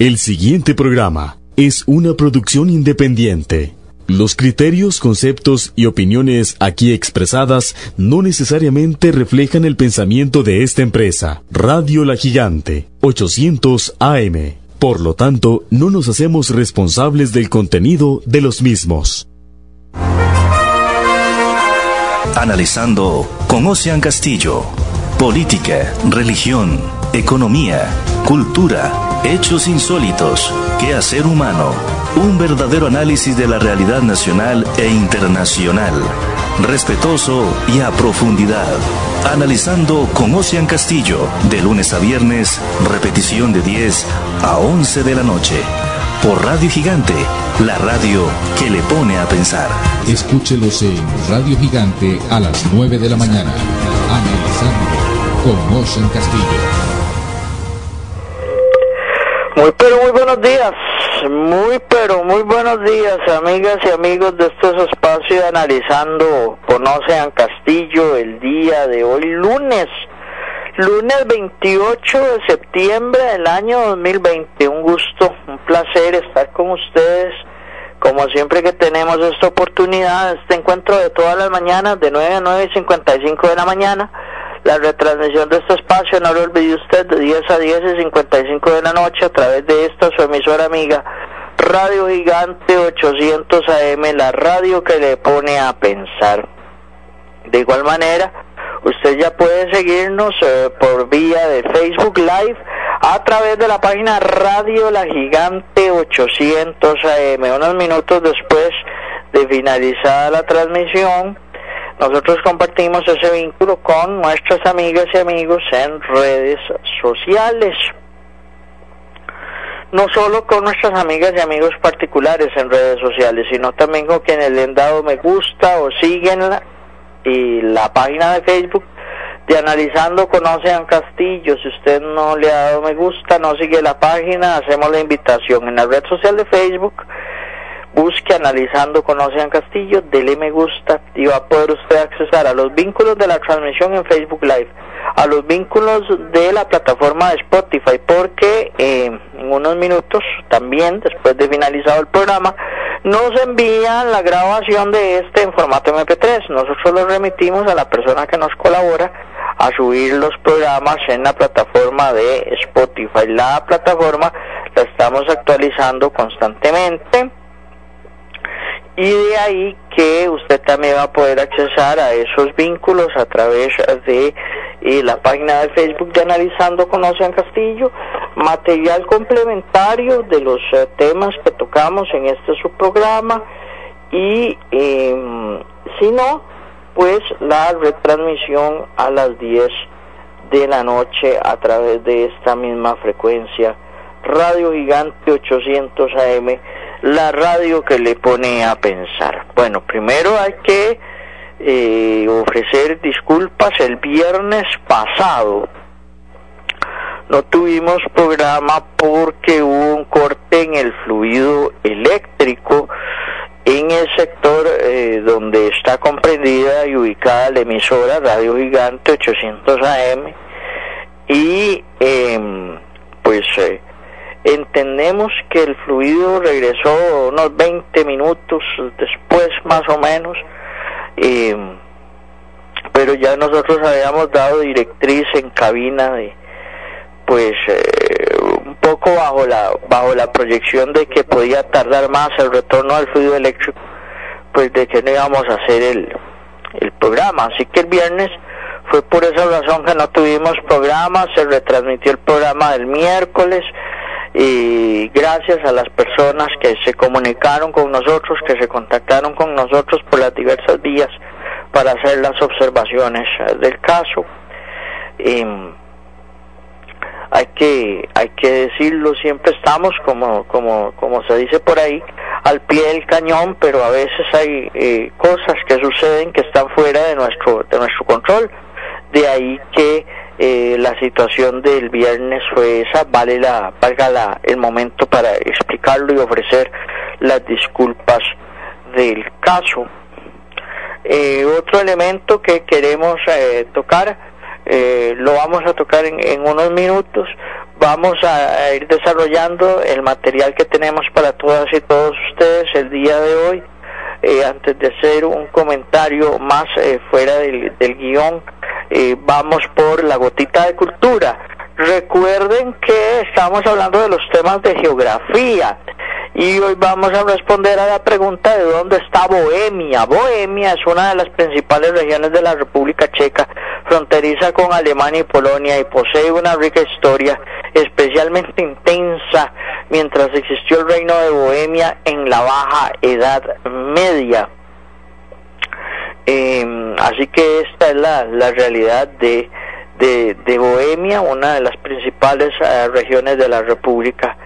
El siguiente programa es una producción independiente. Los criterios, conceptos y opiniones aquí expresadas no necesariamente reflejan el pensamiento de esta empresa. Radio La Gigante, 800 AM. Por lo tanto, no nos hacemos responsables del contenido de los mismos. Analizando con Ocean Castillo. Política, religión, economía, cultura Hechos insólitos, hacer humano, un verdadero análisis de la realidad nacional e internacional, respetuoso y a profundidad. Analizando con Ocean Castillo, de lunes a viernes, repetición de 10 a 11 de la noche, por Radio Gigante, la radio que le pone a pensar. Escúchelos en Radio Gigante a las 9 de la mañana, analizando con Ocean Castillo. Muy pero muy buenos días, muy pero muy buenos días amigas y amigos de estos espacios analizando Conocen Castillo el día de hoy lunes, lunes 28 de septiembre del año 2020. Un gusto, un placer estar con ustedes como siempre que tenemos esta oportunidad, este encuentro de todas las mañanas de 9 a 9 y 55 de la mañana la retransmisión de este espacio, no lo olvide usted, de 10 a 10 y 55 de la noche a través de esta su emisora amiga Radio Gigante 800 AM, la radio que le pone a pensar. De igual manera, usted ya puede seguirnos eh, por vía de Facebook Live a través de la página Radio La Gigante 800 AM. Unos minutos después de finalizada la transmisión, nosotros compartimos ese vínculo con nuestras amigas y amigos en redes sociales. No solo con nuestras amigas y amigos particulares en redes sociales, sino también con quienes le han dado me gusta o siguen la, y la página de Facebook de Analizando Conocen Castillo. Si usted no le ha dado me gusta, no sigue la página, hacemos la invitación en la red social de Facebook busque analizando con Ocean Castillo, dele me gusta y va a poder usted accesar a los vínculos de la transmisión en Facebook Live, a los vínculos de la plataforma de Spotify, porque eh, en unos minutos también, después de finalizado el programa, nos envían la grabación de este en formato MP3. Nosotros lo remitimos a la persona que nos colabora a subir los programas en la plataforma de Spotify. La plataforma la estamos actualizando constantemente y de ahí que usted también va a poder accesar a esos vínculos a través de eh, la página de Facebook de Analizando con Ocean Castillo, material complementario de los eh, temas que tocamos en este subprograma. Y em, si no, pues la retransmisión a las 10 de la noche a través de esta misma frecuencia, Radio Gigante 800 AM la radio que le pone a pensar. Bueno, primero hay que eh, ofrecer disculpas. El viernes pasado no tuvimos programa porque hubo un corte en el fluido eléctrico en el sector eh, donde está comprendida y ubicada la emisora Radio Gigante 800 AM y em, pues eh, Entendemos que el fluido regresó unos 20 minutos después más o menos, eh, pero ya nosotros habíamos dado directriz en cabina de pues eh, un poco bajo la bajo la proyección de que podía tardar más el retorno al fluido eléctrico pues de que no íbamos a hacer el, el programa. Así que el viernes fue por esa razón que no tuvimos programa se retransmitió el programa del miércoles y gracias a las personas que se comunicaron con nosotros, que se contactaron con nosotros por las diversas vías para hacer las observaciones del caso. hay que hay que decirlo, siempre estamos como como como se dice por ahí al pie del cañón, pero a veces hay eh, cosas que suceden que están fuera de nuestro de nuestro control. De ahí que eh, la situación del viernes fue esa, vale la, valga la, el momento para explicarlo y ofrecer las disculpas del caso. Eh, otro elemento que queremos eh, tocar, lo vamos a tocar en, en, unos minutos, vamos a ir desarrollando el material que tenemos para todas y todos ustedes el día de hoy. Eh, antes de hacer un comentario más eh, fuera del, del guion, vamos por la gotita de cultura. Recuerden que estamos hablando de los temas de geografía y hoy vamos a responder a la pregunta de dónde está Bohemia. Bohemia es una de las principales regiones de la República Checa, fronteriza con Alemania y Polonia y posee una rica historia especialmente intensa mientras existió el reino de Bohemia en la Baja Edad Media. Eh, así que esta es la, la realidad de de, Bohemia, una de las principales eh, regiones de la República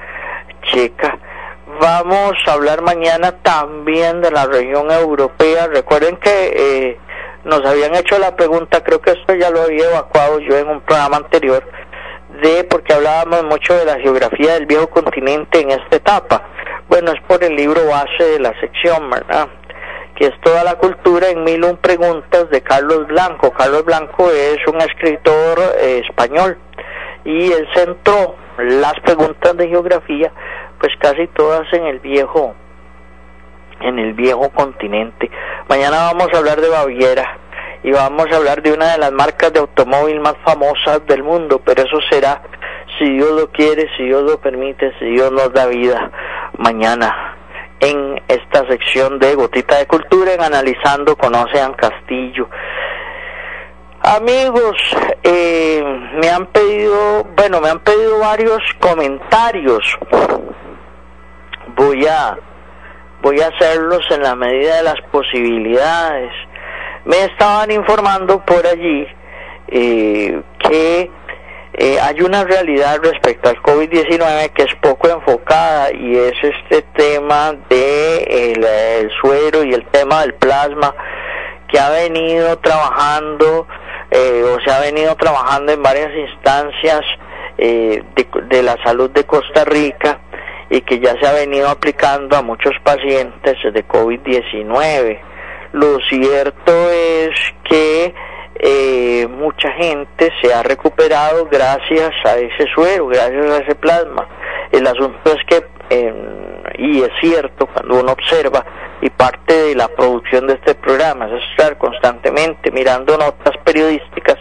Checa. Vamos a hablar mañana también de la región europea. Recuerden que eh, nos habían hecho la pregunta, creo que esto ya lo había evacuado yo en un programa anterior, de porque hablábamos mucho de la geografía del viejo continente en esta etapa. Bueno, es por el libro base de la sección, ¿verdad? Que es toda la cultura en mil un preguntas de Carlos Blanco. Carlos Blanco es un escritor eh, español y él centró las preguntas de geografía pues casi todas en el viejo en el viejo continente. Mañana vamos a hablar de Baviera y vamos a hablar de una de las marcas de automóvil más famosas del mundo, pero eso será si Dios lo quiere, si Dios lo permite, si Dios nos da vida mañana en esta sección de Gotita de Cultura en Analizando con Ocean Castillo. Amigos, eh, me han pedido, bueno, me han pedido varios comentarios. Voy a, voy a hacerlos en la medida de las posibilidades. Me estaban informando por allí eh, que eh, hay una realidad respecto al COVID-19 que es poco enfocada y es este tema de el, suero y el tema del plasma que ha venido trabajando eh, o se ha venido trabajando en varias instancias eh, de, de la salud de Costa Rica y que ya se ha venido aplicando a muchos pacientes de COVID-19. Lo cierto es que eh, mucha gente se ha recuperado gracias a ese suero, gracias a ese plasma. El asunto es que, y es cierto, cuando uno observa, y parte de la producción de este programa es estar constantemente mirando notas periodísticas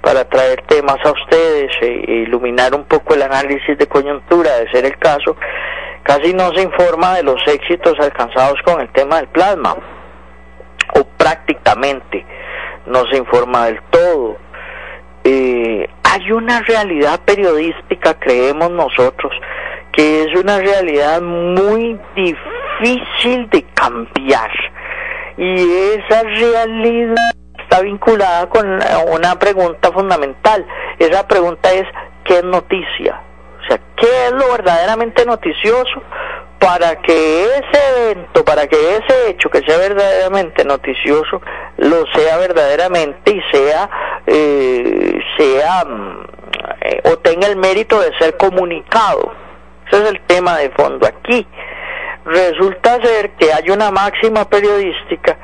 para traer temas a ustedes e, e iluminar un poco el análisis de coyuntura, de ser el caso, casi no se informa de los éxitos alcanzados con el tema del plasma, o prácticamente no se informa del todo. Eh, hay una realidad periodística, creemos nosotros, que es una realidad muy difícil de cambiar. Y esa realidad está vinculada con una pregunta fundamental. Esa pregunta es, ¿qué es noticia? O sea, ¿qué es lo verdaderamente noticioso? Para que ese evento, para que ese hecho que sea verdaderamente noticioso, lo sea verdaderamente y sea, eh, sea eh, o tenga el mérito de ser comunicado. Ese es el tema de fondo aquí. Resulta ser que hay una máxima periodística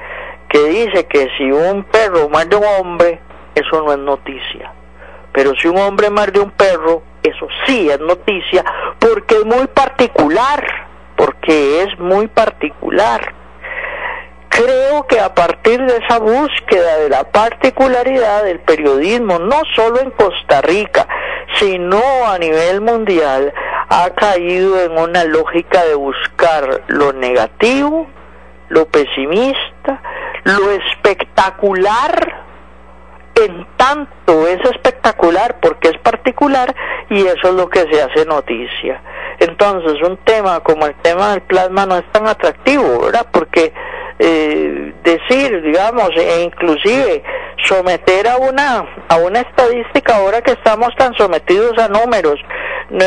que dice que si un perro muerde a un hombre, eso no es noticia. Pero si un hombre muerde a un perro, eso sí es noticia porque es muy particular porque es muy particular. Creo que a partir de esa búsqueda de la particularidad del periodismo, no solo en Costa Rica, sino a nivel mundial, ha caído en una lógica de buscar lo negativo, lo pesimista, lo espectacular, en tanto es espectacular porque es particular y eso es lo que se hace noticia. Entonces, un tema como el tema del plasma no es tan atractivo, ¿verdad? Porque eh, decir, digamos, e inclusive someter a una a una estadística ahora que estamos tan sometidos a números,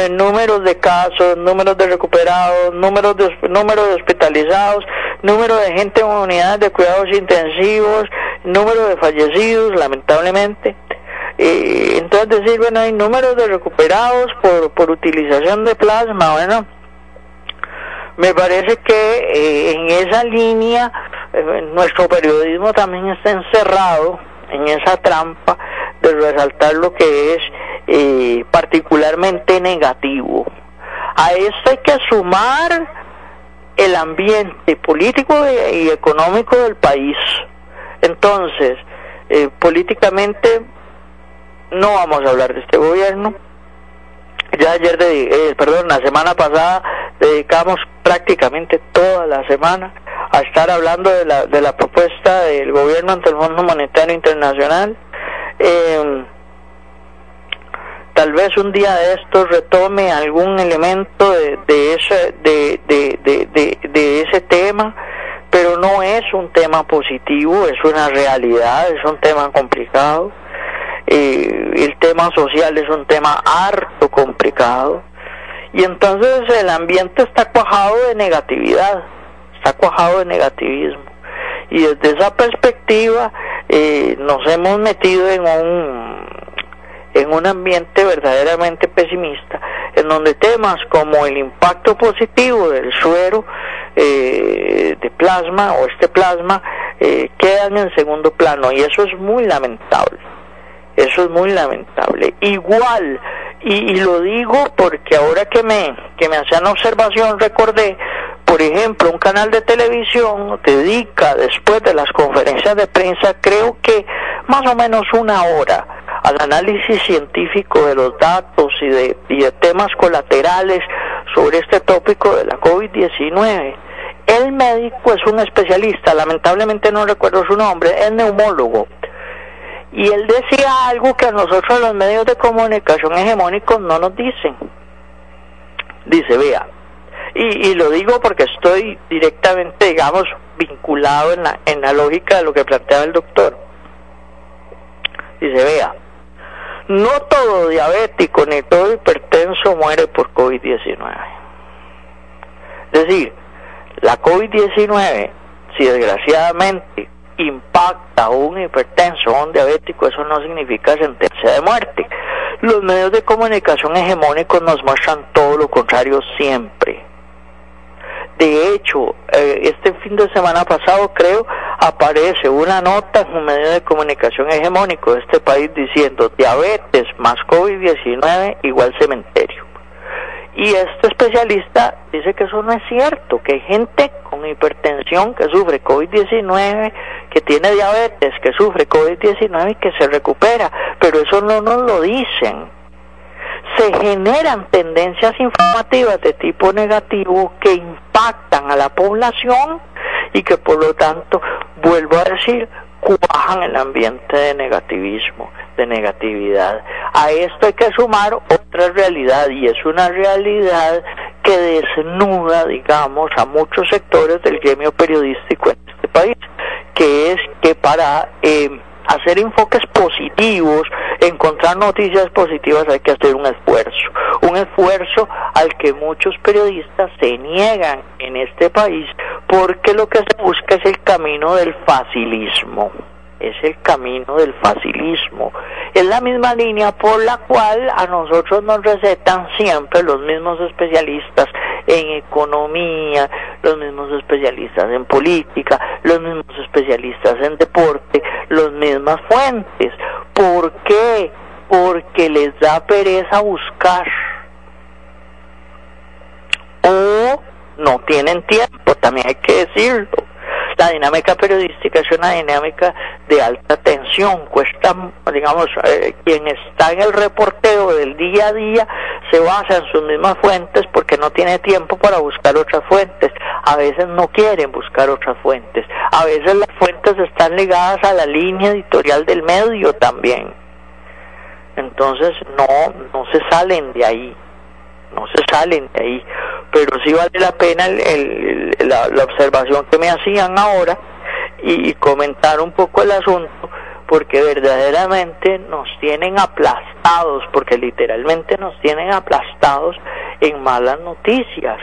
números de casos, números de recuperados, números de números de hospitalizados, número de gente en unidades de cuidados intensivos, número de fallecidos, lamentablemente. Eh, entonces decir, bueno, hay números de recuperados por, por utilización de plasma, bueno, me parece que eh, en esa línea eh, nuestro periodismo también está encerrado en esa trampa de resaltar lo que es eh, particularmente negativo. A esto hay que sumar el ambiente político y económico del país. Entonces, eh, políticamente no vamos a hablar de este gobierno. Ya ayer, de, eh, perdón, la semana pasada dedicamos prácticamente toda la semana a estar hablando de la, de la propuesta del gobierno ante el Fondo Monetario Internacional. Eh, tal vez un día de estos retome algún elemento de, de, de, de, de, ese tema, pero no es un tema positivo, es una realidad, es un tema complicado. Eh, el tema social es un tema harto complicado. Y entonces el ambiente está cuajado de negatividad, está cuajado de negativismo. Y desde esa perspectiva eh, nos hemos metido en un en un ambiente verdaderamente pesimista, en donde temas como el impacto positivo del suero eh, de plasma o este plasma eh, quedan en segundo plano y eso es muy lamentable. Eso es muy lamentable. Igual, y, lo digo porque ahora que me, que me hacían observación recordé, por ejemplo, un canal de televisión dedica después de las conferencias de prensa, creo que más o menos una hora al análisis científico de los datos y de, y de temas colaterales sobre este tópico de la COVID-19. El médico es un especialista, lamentablemente no recuerdo su nombre, es neumólogo. Y él decía algo que a nosotros los medios de comunicación hegemónicos no nos dicen. Dice, vea, y, y lo digo porque estoy directamente, digamos, vinculado en la, en la lógica de lo que planteaba el doctor. Dice, vea, no todo diabético ni todo hipertenso muere por COVID-19. Es decir, la COVID-19, si desgraciadamente impacta un hipertenso o un diabético, eso no significa sentencia de muerte. Los medios de comunicación hegemónicos nos muestran todo lo contrario siempre. De hecho, eh, este fin de semana pasado creo aparece una nota en un medio de comunicación hegemónico de este país diciendo diabetes más COVID-19 igual cementerio. Y este especialista dice que eso no es cierto, que hay gente con hipertensión que sufre COVID-19, que tiene diabetes, que sufre COVID-19 y que se recupera, pero eso no nos lo dicen. Se generan tendencias informativas de tipo negativo que impactan a la población y que por lo tanto, vuelvo a decir, cuajan el ambiente de negativismo, de negatividad. A esto hay que sumar otra realidad y es una realidad que desnuda, digamos, a muchos sectores del gremio periodístico en este país, que es que para eh, hacer enfoques positivos, encontrar noticias positivas, hay que hacer un esfuerzo. Un esfuerzo al que muchos periodistas se niegan en este país porque lo que se busca es el camino del facilismo es el camino del facilismo. Es la misma línea por la cual a nosotros nos recetan siempre los mismos especialistas en economía, los mismos especialistas en política, los mismos especialistas en deporte, las mismas fuentes. ¿Por qué? Porque les da pereza buscar. O no tienen tiempo, también hay que decirlo la dinámica periodística es una dinámica de alta tensión, cuesta, digamos, eh, quien está en el reporteo del día a día se basa en sus mismas fuentes porque no tiene tiempo para buscar otras fuentes, a veces no quieren buscar otras fuentes, a veces las fuentes están ligadas a la línea editorial del medio también. Entonces no, no se salen de ahí no se salen de ahí. Pero sí vale la pena el, la, observación que me hacían ahora y, comentar un poco el asunto, porque verdaderamente nos tienen aplastados, porque literalmente nos tienen aplastados en malas noticias.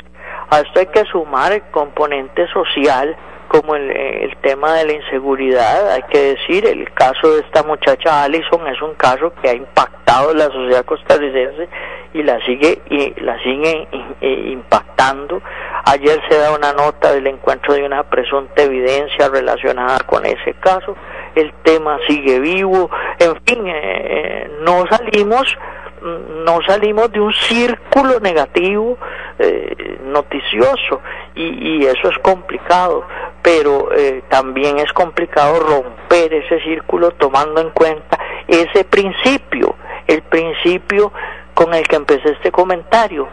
A esto hay que sumar el componente social, como el, el, tema de la inseguridad, hay que decir, el caso de esta muchacha Allison es un caso que ha impactado la sociedad costarricense y la sigue y la sigue impactando. Ayer se da una nota del encuentro de una presunta evidencia relacionada con ese caso. El tema sigue vivo. En fin, eh, no salimos no salimos de un círculo negativo eh, noticioso y, eso es complicado, pero eh, también es complicado romper ese círculo tomando en cuenta ese principio, el principio con el que empecé este comentario.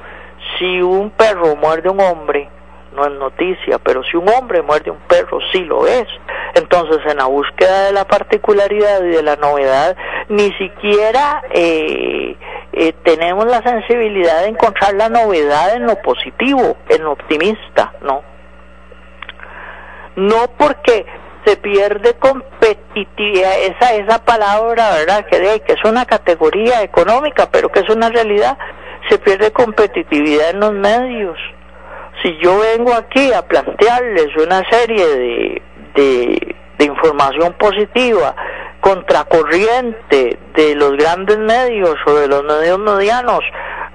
Si un perro muerde a un hombre, no es noticia, pero si un hombre muerde un perro, sí lo es. Entonces, en la búsqueda de la particularidad y de la novedad, ni siquiera eh, eh, tenemos la sensibilidad de encontrar la novedad en lo positivo, en lo optimista, no. No porque se pierde competitividad, esa, esa palabra, ¿verdad? Que, que es una categoría económica, pero que es una realidad, se pierde competitividad en los medios. Si yo vengo aquí a plantearles una serie de, de, información positiva, contracorriente de los grandes medios o de los medios medianos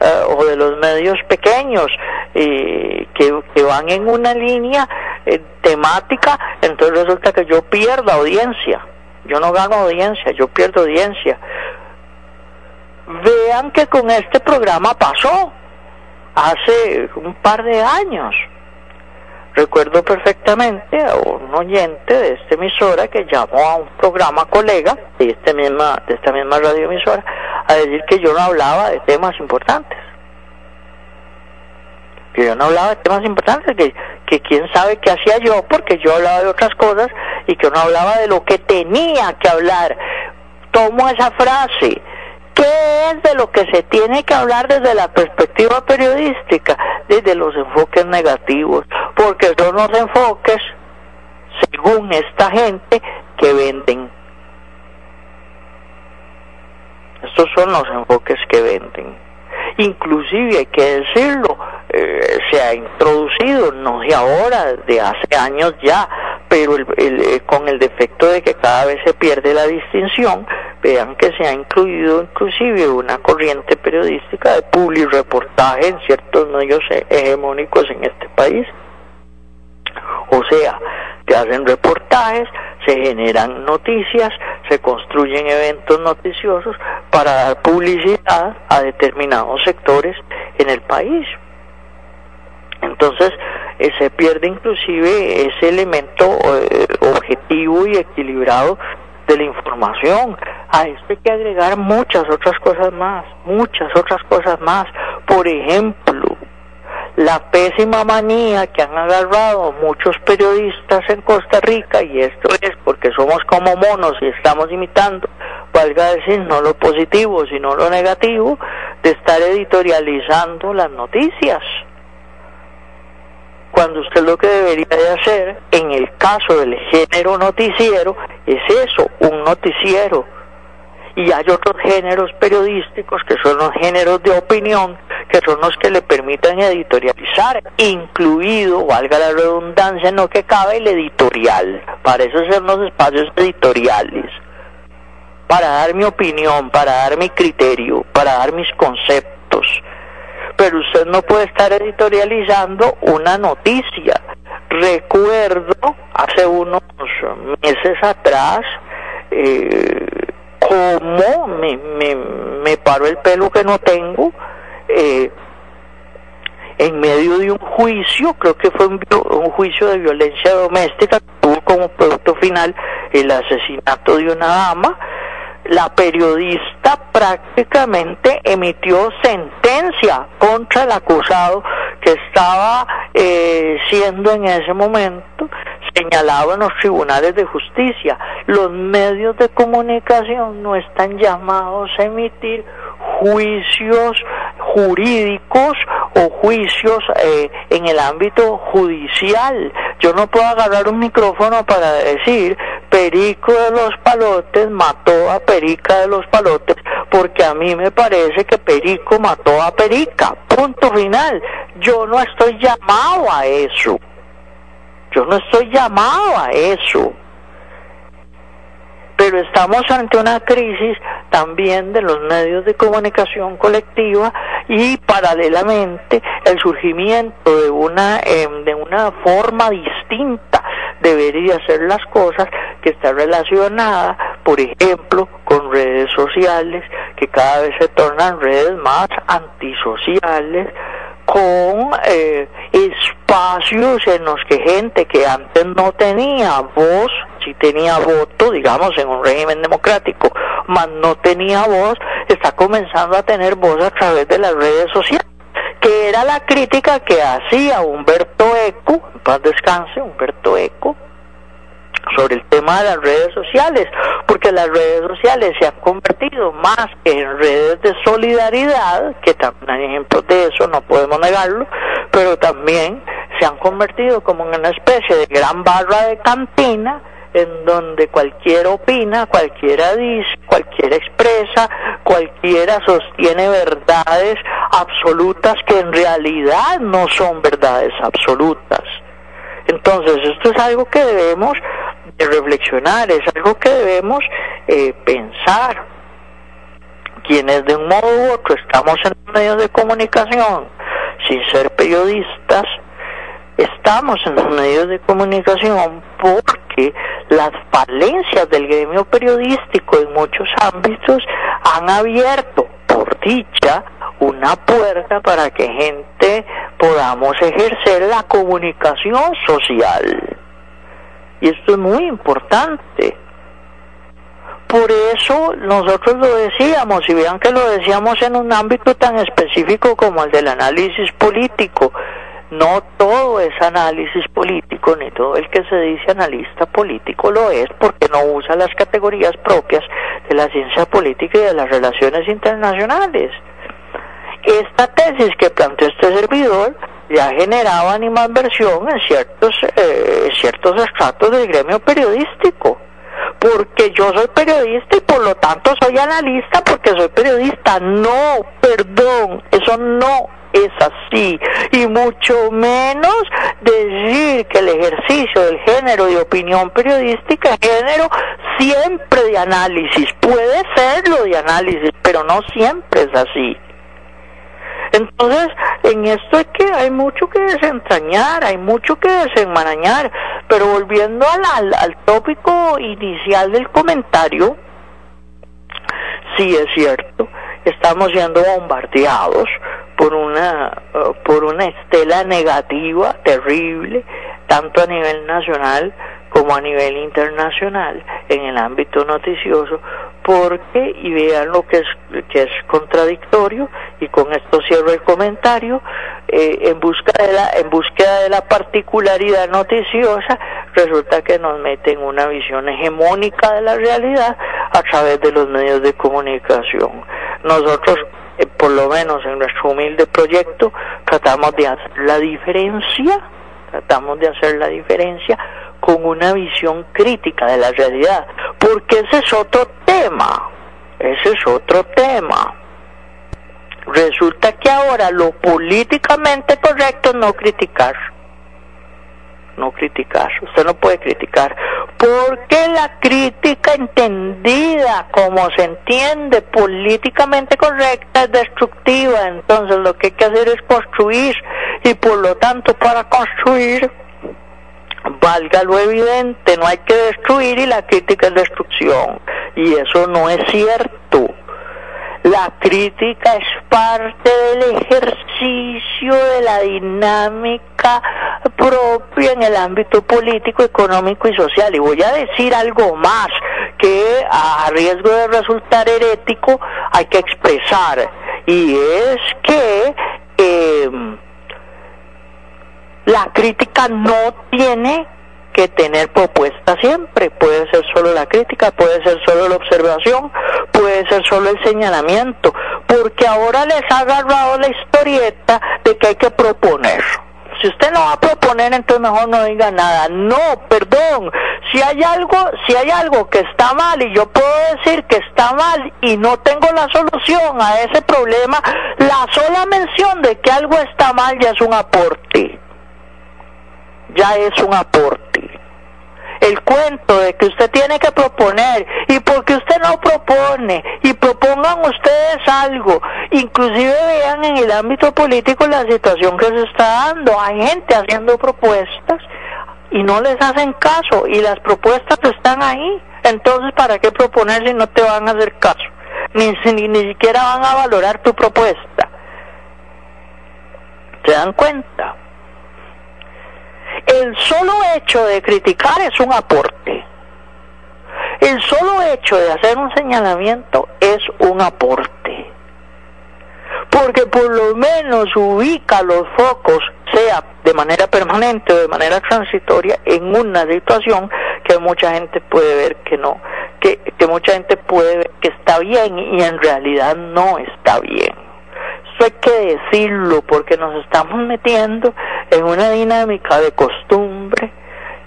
eh, o de los medios pequeños eh, que, que, van en una línea eh, temática, entonces resulta que yo pierdo audiencia. Yo no gano audiencia, yo pierdo audiencia. Vean que con este programa pasó hace un par de años. Recuerdo perfectamente a un oyente de esta emisora que llamó a un programa colega de, este misma, de esta misma radioemisora a decir que yo no hablaba de temas importantes. Que yo no hablaba de temas importantes, que, que quién sabe qué hacía yo, porque yo hablaba de otras cosas y que no hablaba de lo que tenía que hablar. Tomo esa frase ¿Qué es de lo que se tiene que hablar desde la perspectiva periodística? Desde los enfoques negativos, porque son los enfoques, según esta gente, que venden. Estos son los enfoques que venden. Inclusive, hay que decirlo, eh, se ha introducido, no de ahora, de hace años ya, pero el, eh, con el defecto de que cada vez se pierde la distinción, vean que se ha incluido inclusive una corriente periodística de public reportaje en ciertos medios hegemónicos en este país. O sea, se hacen reportajes, se generan noticias, se construyen eventos noticiosos para dar publicidad a determinados sectores en el país. Entonces, eh, se pierde inclusive ese elemento eh, objetivo y equilibrado de la información. A esto hay que agregar muchas otras cosas más, muchas otras cosas más. Por ejemplo, la pésima manía que han agarrado muchos periodistas en Costa Rica, y esto es porque somos como monos y estamos imitando, valga decir, no lo positivo, sino lo negativo, de estar editorializando las noticias cuando usted lo que debería de hacer en el caso del género noticiero es eso, un noticiero. Y hay otros géneros periodísticos que son los géneros de opinión, que son los que le permiten editorializar, incluido, valga la redundancia en lo que cabe, el editorial. Para eso son los espacios editoriales. Para dar mi opinión, para dar mi criterio, para dar mis conceptos pero usted no puede estar editorializando una noticia. Recuerdo hace unos meses atrás eh, cómo me, me, me paró el pelo que no tengo eh, en medio de un juicio, creo que fue un, un juicio de violencia doméstica, tuvo como producto final el asesinato de una dama, la periodista prácticamente emitió sentencia contra el acusado que estaba eh, siendo en ese momento señalado en los tribunales de justicia. Los medios de comunicación no están llamados a emitir juicios jurídicos o juicios eh, en el ámbito judicial. Yo no puedo agarrar un micrófono para decir Perico de los Palotes mató a Perica de los Palotes porque a mí me parece que Perico mató a Perica. Punto final. Yo no estoy llamado a eso. Yo no estoy llamado a eso pero estamos ante una crisis también de los medios de comunicación colectiva y paralelamente el surgimiento de una em, de una forma distinta de ver y hacer las cosas que está relacionada, por ejemplo, con redes sociales, que cada vez se tornan redes más antisociales, con eh, espacios en los que gente que antes no tenía voz, si tenía voto, digamos, en un régimen democrático, mas no tenía voz, está comenzando a tener voz a través de las redes sociales que era la crítica que hacía Humberto Eco, en paz descanse, Humberto Eco, sobre el tema de las redes sociales, porque las redes sociales se han convertido más que en redes de solidaridad, que también hay ejemplos de eso, no podemos negarlo, pero también se han convertido como en una especie de gran barra de cantina, en donde cualquiera opina, cualquiera dice, cualquiera expresa, cualquiera sostiene verdades absolutas que en realidad no son verdades absolutas. Entonces, esto es algo que debemos de reflexionar, es algo que debemos eh, pensar. Quienes de un modo u otro estamos en medios de comunicación, sin ser periodistas, estamos en los medios de comunicación porque las falencias del gremio periodístico en muchos ámbitos han abierto, por dicha, una puerta para que gente podamos ejercer la comunicación social. Y esto es muy importante. Por eso nosotros lo decíamos, y vean que lo decíamos en un ámbito tan específico como el del análisis político. No todo es análisis político, ni todo el que se dice analista político lo es, porque no usa las categorías propias de la ciencia política y de las relaciones internacionales. Esta tesis que planteó este servidor ya generaba animadversión en ciertos, eh, ciertos estratos del gremio periodístico. Porque yo soy periodista y por lo tanto soy analista porque soy periodista. No, perdón, eso no es así. Y mucho menos decir que el ejercicio del género de opinión periodística género siempre de análisis. Puede serlo de análisis, pero no siempre es así. Entonces, en esto es que hay mucho que desentrañar, hay mucho que desenmarañar, pero volviendo al, al, tópico inicial del comentario, sí es cierto, estamos siendo bombardeados por una, uh, por una estela negativa terrible, tanto a nivel nacional como a nivel internacional en el ámbito noticioso porque y vean lo que es que es contradictorio y con esto cierro el comentario eh, en busca de la en búsqueda de la particularidad noticiosa resulta que nos meten una visión hegemónica de la realidad a través de los medios de comunicación. Nosotros eh, por lo menos en nuestro humilde proyecto tratamos de hacer la diferencia tratamos de hacer la diferencia con una visión crítica de la realidad, porque ese es otro tema, ese es otro tema. Resulta que ahora lo políticamente correcto es no criticar, no criticar, usted no puede criticar, porque la crítica entendida como se entiende políticamente correcta es destructiva, entonces lo que hay que hacer es construir y por lo tanto para construir valga lo evidente, no hay que destruir y la crítica es destrucción. Y eso no es cierto. La crítica es parte del ejercicio de la dinámica propia en el ámbito político, económico y social. Y voy a decir algo más que a riesgo de resultar herético hay que expresar. Y es que... Eh, la crítica no tiene que tener propuesta siempre. Puede ser solo la crítica, puede ser solo la observación, puede ser solo el señalamiento, porque ahora les ha agarrado la historieta de que hay que proponer. Si usted no va a proponer, entonces mejor no diga nada. No, perdón. Si hay algo, si hay algo que está mal y yo puedo decir que está mal y no tengo la solución a ese problema, la sola mención de que algo está mal ya es un aporte ya es un aporte. El cuento de que usted tiene que proponer y porque usted no propone y propongan ustedes algo, inclusive vean en el ámbito político la situación que se está dando, hay gente haciendo propuestas y no les hacen caso y las propuestas están ahí, entonces ¿para qué proponer si no te van a hacer caso? ni, ni, ni siquiera van a valorar tu propuesta. ¿Se dan cuenta? El solo hecho de criticar es un aporte. El solo hecho de hacer un señalamiento es un aporte. Porque por lo menos ubica los focos, sea de manera permanente o de manera transitoria, en una situación que mucha gente puede ver que no, que, que mucha gente puede ver que está bien y en realidad no está bien. Eso hay que decirlo porque nos estamos metiendo en una dinámica de costumbre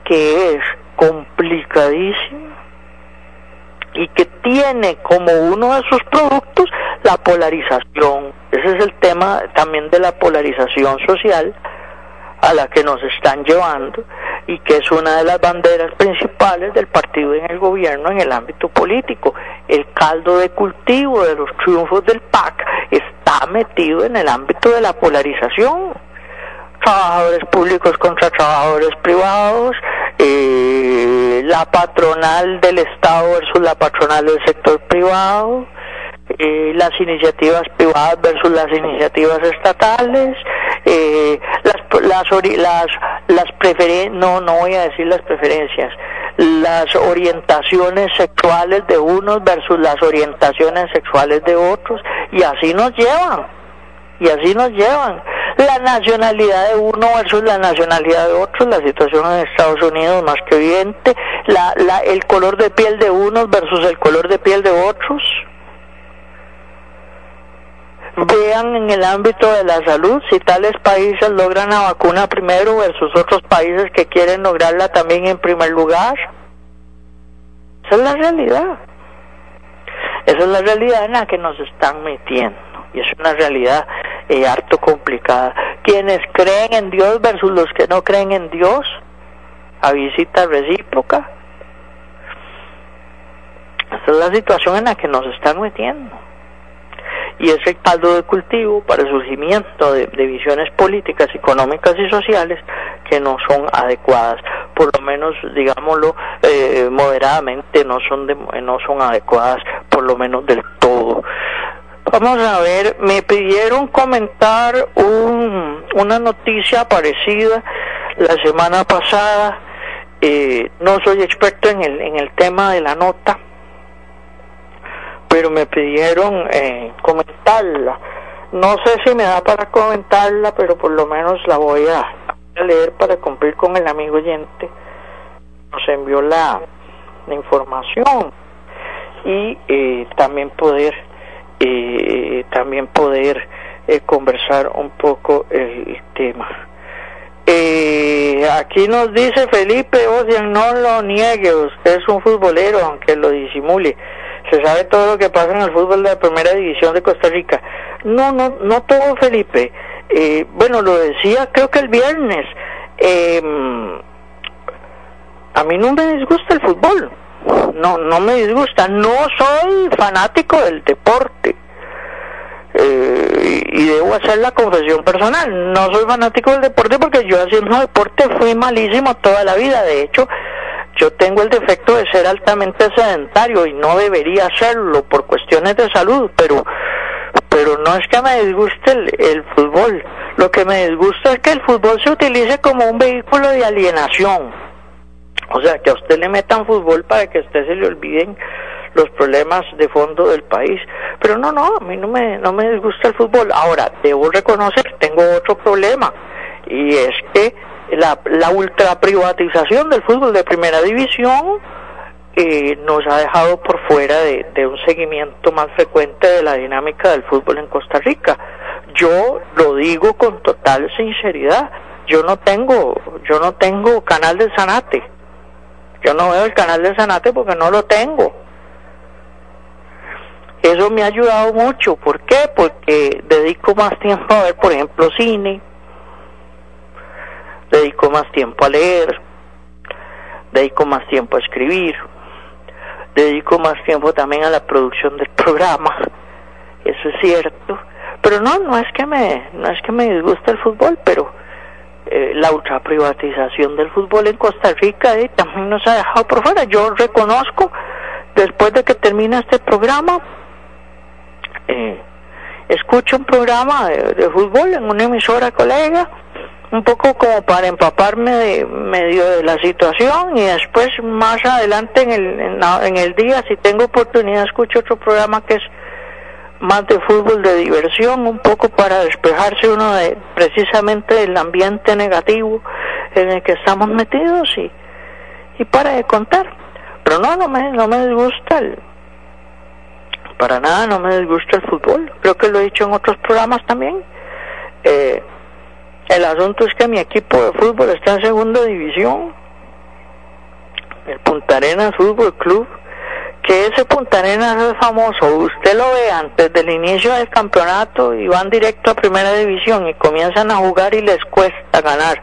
que es complicadísima y que tiene como uno de sus productos la polarización. Ese es el tema también de la polarización social a la que nos están llevando y que es una de las banderas principales del partido en el gobierno en el ámbito político. El caldo de cultivo de los triunfos del PAC está metido en el ámbito de la polarización. Trabajadores públicos contra trabajadores privados, eh, la patronal del Estado versus la patronal del sector privado, eh, las iniciativas privadas versus las iniciativas estatales, eh, las las las las preferencias, no no voy a decir las preferencias, las orientaciones sexuales de unos versus las orientaciones sexuales de otros y así nos llevan y así nos llevan. La nacionalidad de uno versus la nacionalidad de otros, la situación en Estados Unidos más que evidente, la, la, el color de piel de unos versus el color de piel de otros, vean en el ámbito de la salud si tales países logran la vacuna primero versus otros países que quieren lograrla también en primer lugar. Esa es la realidad. Esa es la realidad en la que nos están metiendo. Y es una realidad eh, harto complicada. Quienes creen en Dios versus los que no creen en Dios, a visita recíproca. Esa es la situación en la que nos están metiendo y ese caldo de cultivo para el surgimiento de, visiones políticas, económicas y sociales que no son adecuadas, por lo menos digámoslo eh, moderadamente no son no son adecuadas, por lo menos del todo. Vamos a ver, me pidieron comentar un, una noticia parecida la semana pasada. Eh, no soy experto en el, en el tema de la nota, pero me pidieron eh, comentarla. No sé si me da para comentarla, pero por lo menos la voy a, leer para cumplir con el amigo oyente. Nos envió la, información y eh, también poder eh, también poder eh, conversar un poco el, tema. aquí nos dice Felipe Ocean, no lo niegue, usted es un futbolero, aunque lo disimule se sabe todo lo que pasa en el fútbol de la primera división de Costa Rica. No, no, no todo, Felipe. Eh, bueno, lo decía creo que el viernes. Em, a mí no me disgusta el fútbol. No, no me disgusta. No soy fanático del deporte. Eh, y debo hacer la confesión personal. No soy fanático del deporte porque yo haciendo deporte fui malísimo toda la vida. De hecho, yo tengo el defecto de ser altamente sedentario y no debería hacerlo por cuestiones de salud, pero pero no es que me disguste el, fútbol, lo que me disgusta es que el fútbol se utilice como un vehículo de alienación. O sea, que a usted le metan fútbol para que a usted se le olviden los problemas de fondo del país. Pero no, no, a mí no me, no me disgusta el fútbol. Ahora, debo reconocer que tengo otro problema y es que la, la ultra privatización del fútbol de primera división eh, nos ha dejado por fuera de, de, un seguimiento más frecuente de la dinámica del fútbol en Costa Rica. Yo lo digo con total sinceridad. Yo no tengo, yo no tengo canal de Sanate. Yo no veo el canal de Sanate porque no lo tengo. Eso me ha ayudado mucho. ¿Por qué? Porque dedico más tiempo a ver, por ejemplo, cine, dedico más tiempo a leer, dedico más tiempo a escribir, dedico más tiempo también a la producción del programa, eso es cierto, pero no, no es que me, no es que me disguste el fútbol, pero eh, la ultra privatización del fútbol en Costa Rica eh, también nos ha dejado por fuera. Yo reconozco, después de que termina este programa, eh, escucho un programa de, fútbol en una emisora colega, un poco como para empaparme de medio de la situación y después más adelante en el, en, el día, si tengo oportunidad, escucho otro programa que es más de fútbol de diversión, un poco para despejarse uno de precisamente del ambiente negativo en el que estamos metidos y, y para de contar. Pero no, no me, no me disgusta el, para nada no me disgusta el fútbol. Creo que lo he dicho en otros programas también. Eh, el asunto es que mi equipo de fútbol está en segunda división, el Punta Arenas Fútbol Club, que ese Punta Arenas es famoso. Usted lo ve antes del inicio del campeonato y van directo a primera división y comienzan a jugar y les cuesta ganar.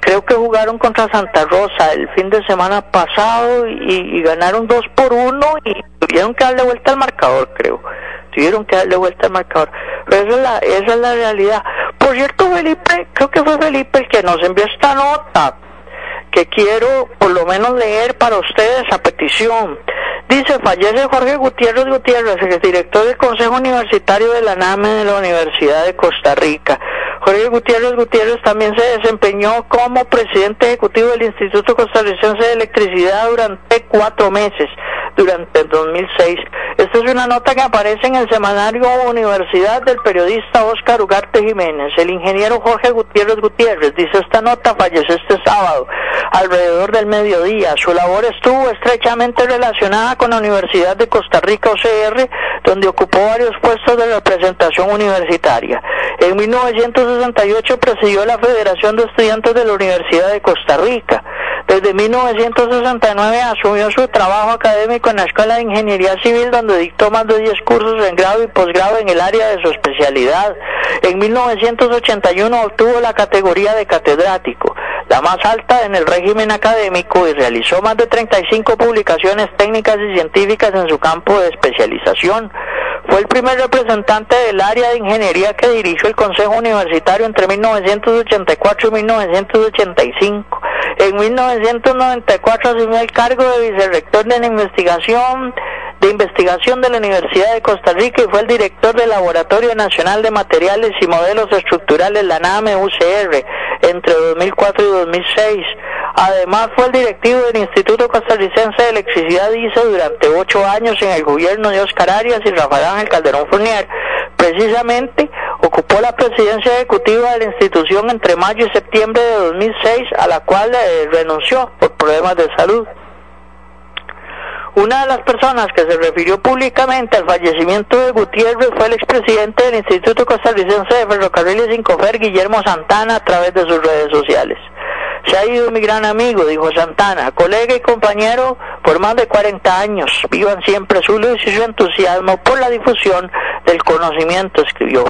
Creo que jugaron contra Santa Rosa el fin de semana pasado y, ganaron dos por uno y tuvieron que darle vuelta al marcador, creo. Tuvieron que darle vuelta al marcador. Pero es la, esa es la realidad. Por cierto, Felipe, creo que fue Felipe el que nos envió esta nota que quiero por lo menos leer para ustedes a petición. Dice, fallece Jorge Gutiérrez Gutiérrez, el director del Consejo Universitario de la NAME de la Universidad de Costa Rica. Jorge Gutiérrez Gutiérrez también se desempeñó como presidente ejecutivo del Instituto Costarricense de Electricidad durante cuatro meses, durante el 2006. Esta es una nota que aparece en el semanario Universidad del periodista Óscar Ugarte Jiménez. El ingeniero Jorge Gutiérrez Gutiérrez, dice esta nota, falleció este sábado, alrededor del mediodía. Su labor estuvo estrechamente relacionada con la Universidad de Costa Rica, OCR, donde ocupó varios puestos de representación universitaria. En 1968 presidió la Federación de Estudiantes de la Universidad de Costa Rica. Desde 1969 asumió su trabajo académico en la Escuela de Ingeniería Civil, donde dictó más de 10 cursos en grado y posgrado en el área de su especialidad. En 1981 obtuvo la categoría de catedrático, la más alta en el régimen académico, y realizó más de 35 publicaciones técnicas y científicas en su campo de especialización. Fue el primer representante del área de ingeniería que dirigió el Consejo Universitario entre 1984 y 1985. En 1994 asumió el cargo de vicerrector de la investigación de investigación de la Universidad de Costa Rica y fue el director del Laboratorio Nacional de Materiales y Modelos Estructurales, la NAME UCR, entre 2004 y 2006. Además fue el directivo del Instituto Costarricense de Electricidad ISO durante ocho años en el gobierno de Oscar Arias y Rafael Ángel Calderón Fournier. Precisamente ocupó la presidencia ejecutiva de la institución entre mayo y septiembre de 2006, a la cual eh, renunció por problemas de salud. Una de las personas que se refirió públicamente al fallecimiento de Gutiérrez fue el expresidente del Instituto Costarricense de Ferrocarriles Incofer, Guillermo Santana, a través de sus redes sociales. Se ha ido mi gran amigo, dijo Santana, colega y compañero por más de 40 años. Vivan siempre su luz y su entusiasmo por la difusión del conocimiento, escribió.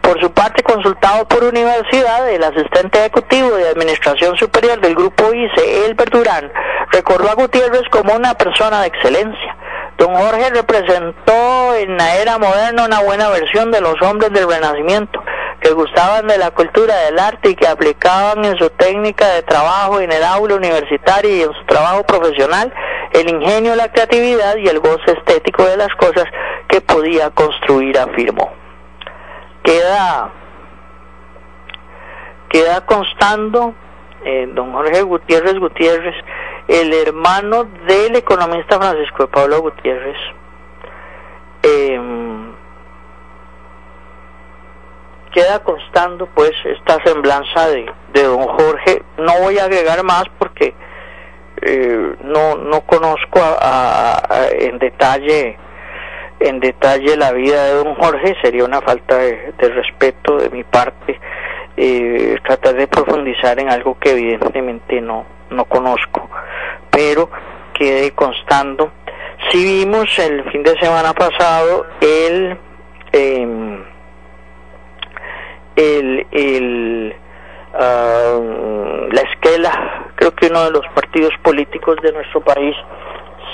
Por su parte, consultado por universidad, el asistente ejecutivo de Administración Superior del Grupo ICE, Elber Durán, recordó a Gutiérrez como una persona de excelencia. Don Jorge representó en la era moderna una buena versión de los hombres del Renacimiento, que gustaban de la cultura del arte y que aplicaban en su técnica de trabajo en el aula universitaria y en su trabajo profesional el ingenio, la creatividad y el goce estético de las cosas que podía construir, afirmó. Queda queda constando eh, don Jorge Gutiérrez Gutiérrez, el hermano del economista Francisco de Pablo Gutiérrez, em, queda constando pues esta semblanza de, de don Jorge. No voy a agregar más porque eh, no, no conozco en detalle en detalle la vida de don Jorge. Sería una falta de, respeto de mi parte eh, tratar de profundizar en algo que evidentemente no no conozco. Pero quede constando. Si vimos el fin de semana pasado el em, el, el ah, la esquela creo que uno de los partidos políticos de nuestro país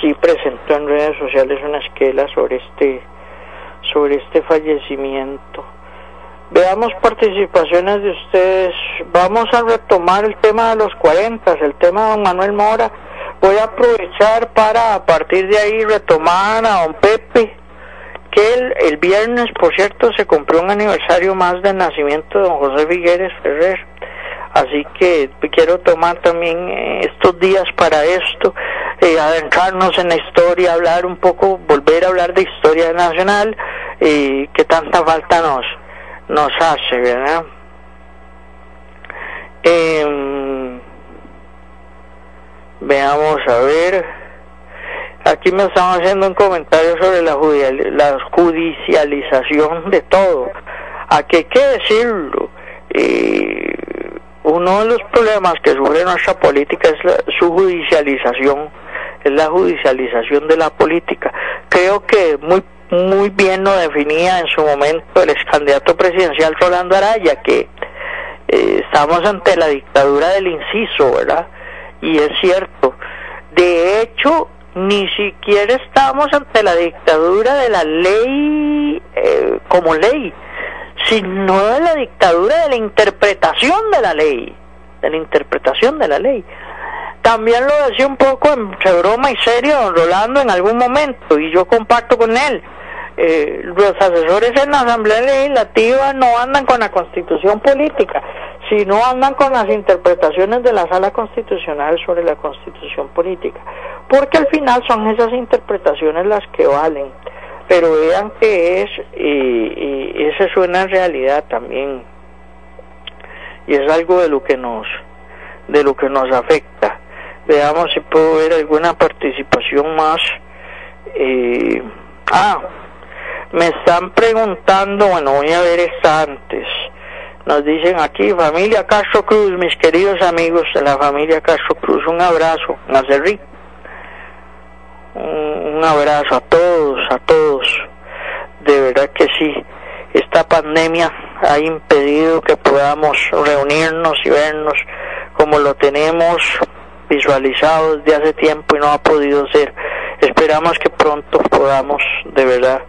sí presentó en redes sociales una esquela sobre este sobre este fallecimiento. Veamos participaciones de ustedes. Vamos a retomar el tema de los 40, el tema de don Manuel Mora. Voy a aprovechar para a partir de ahí retomar a don Pepe, el, viernes, por cierto, se cumplió un aniversario más del nacimiento de don José Figueres Ferrer. Así que quiero tomar también eh, estos días para esto, eh, adentrarnos en la historia, hablar un poco, volver a hablar de historia nacional, eh, que tanta falta nos, nos hace, ¿verdad? Em, veamos a ver. Aquí me están haciendo un comentario sobre la, la judicialización de todo. ¿A qué qué decirlo? Eh, uno de los problemas que sufre nuestra política es su judicialización, es la judicialización de la política. Creo que muy muy bien lo definía en su momento el ex candidato presidencial Rolando Araya, que eh, estamos ante la dictadura del inciso, ¿verdad? Y es cierto. De hecho, ni siquiera estamos ante la dictadura de la ley eh, como ley, sino de la dictadura de la interpretación de la ley, de la interpretación de la ley. También lo decía un poco entre broma y serio don Rolando en algún momento, y yo comparto con él. Eh, los asesores en la Asamblea Legislativa no andan con la constitución política, sino andan con las interpretaciones de la Sala Constitucional sobre la constitución política, porque al final son esas interpretaciones las que valen, pero vean que es, y, y eso suena en realidad también, y es algo de lo que nos, de lo que nos afecta. Veamos si puedo ver alguna participación más. Eh, ah, me están preguntando, bueno, voy a ver esta antes. Nos dicen aquí, familia Castro Cruz, mis queridos amigos de la familia Castro Cruz, un abrazo, Nacerri. Un, un abrazo a todos, a todos. De verdad que sí, esta pandemia ha impedido que podamos reunirnos y vernos como lo tenemos visualizado desde hace tiempo y no ha podido ser. Esperamos que pronto podamos de verdad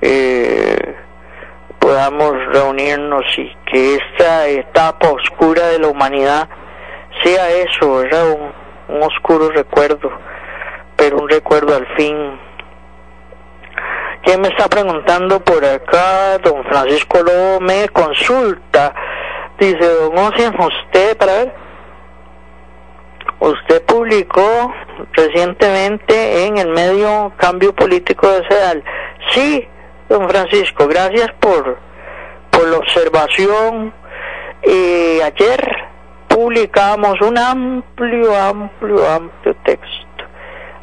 eh, podamos reunirnos y que esta etapa oscura de la humanidad sea eso, ¿verdad? Un, oscuro recuerdo, pero un recuerdo al fin. ¿Quién me está preguntando por acá? Don Francisco Lobo me consulta. Dice, don Ocean, usted, para ver, usted publicó recientemente en el medio Cambio Político de Sedal. Sí, don Francisco, gracias por, por la observación. Eh, ayer publicamos un amplio, amplio, amplio texto,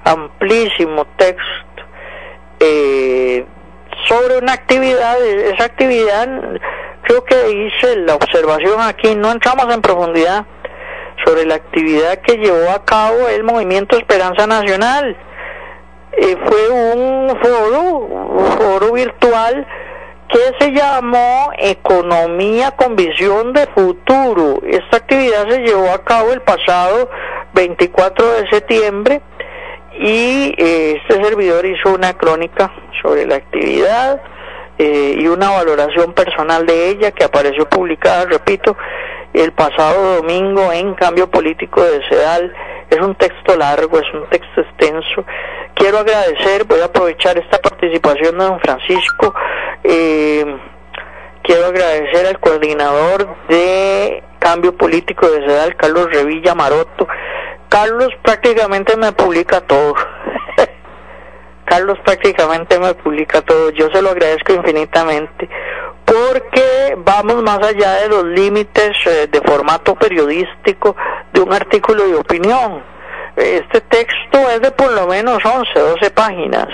amplísimo texto, eh, sobre una actividad, esa actividad, creo que hice la observación aquí, no entramos en profundidad sobre la actividad que llevó a cabo el Movimiento Esperanza Nacional eh, fue un foro, un foro virtual que se llamó Economía con Visión de Futuro. Esta actividad se llevó a cabo el pasado 24 de septiembre y eh, este servidor hizo una crónica sobre la actividad eh, y una valoración personal de ella que apareció publicada, repito, el pasado domingo en Cambio Político de Sedal. Es un texto largo, es un texto extenso quiero agradecer, voy a aprovechar esta participación de don Francisco, eh, quiero agradecer al coordinador de cambio político de Sedal, Carlos Revilla Maroto. Carlos prácticamente me publica todo. Carlos prácticamente me publica todo. Yo se lo agradezco infinitamente porque vamos más allá de los límites eh, de formato periodístico de un artículo de opinión este texto es de por lo menos 11, 12 páginas.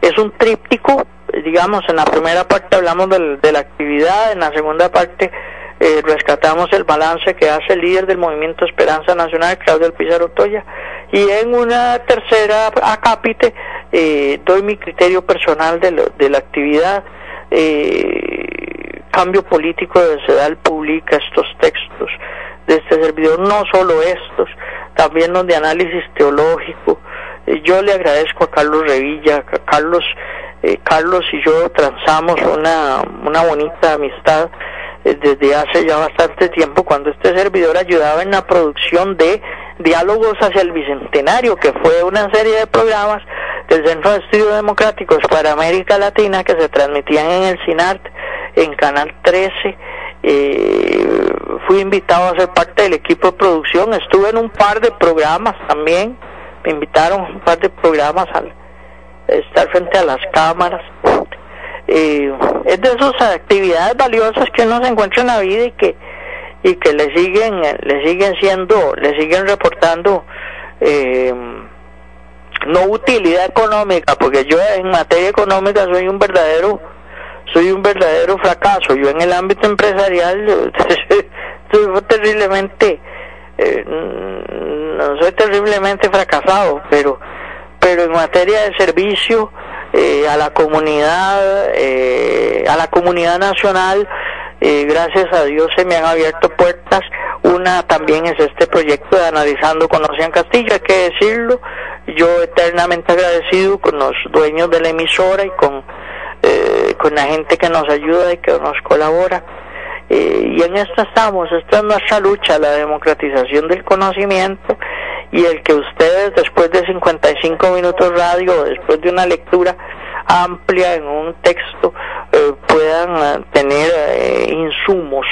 Es un tríptico, digamos, en la primera parte hablamos de la actividad, en la segunda parte eh, rescatamos el balance que hace el líder del movimiento Esperanza Nacional, Claudio Pizarro Toya, y en una tercera acápite eh, doy mi criterio personal de, de la actividad. Eh, cambio político de CEDAL publica estos textos de este servidor, no solo estos, también los de análisis teológico. Eh, yo le agradezco a Carlos Revilla, Carlos, eh, Carlos y yo transamos una, una bonita amistad eh, desde hace ya bastante tiempo cuando este servidor ayudaba en la producción de Diálogos hacia el Bicentenario, que fue una serie de programas del Centro de Estudios Democráticos para América Latina que se transmitían en el CINART, en Canal 13. Eh, fui invitado a ser parte del equipo de producción, estuve en un par de programas también, me invitaron a un par de programas al estar frente a las cámaras. Eh, es de esas actividades valiosas que uno se encuentra en la vida y que y que le siguen le siguen siendo le siguen reportando eh, no utilidad económica porque yo en materia económica soy un verdadero soy un verdadero fracaso. Yo en el ámbito empresarial soy terriblemente eh, no soy terriblemente fracasado pero pero en materia de servicio eh, a la comunidad eh, a la comunidad nacional eh, gracias a Dios se me han abierto puertas. Una también es este proyecto de Analizando con Ocean Castillo, hay que decirlo. Yo eternamente agradecido con los dueños de la emisora y con, eh, con la gente que nos ayuda y que nos colabora. Eh, y en esto estamos, esta es nuestra lucha, la democratización del conocimiento y el que ustedes después de 55 minutos radio, después de una lectura amplia en un texto, eh, puedan eh, tener eh, insumos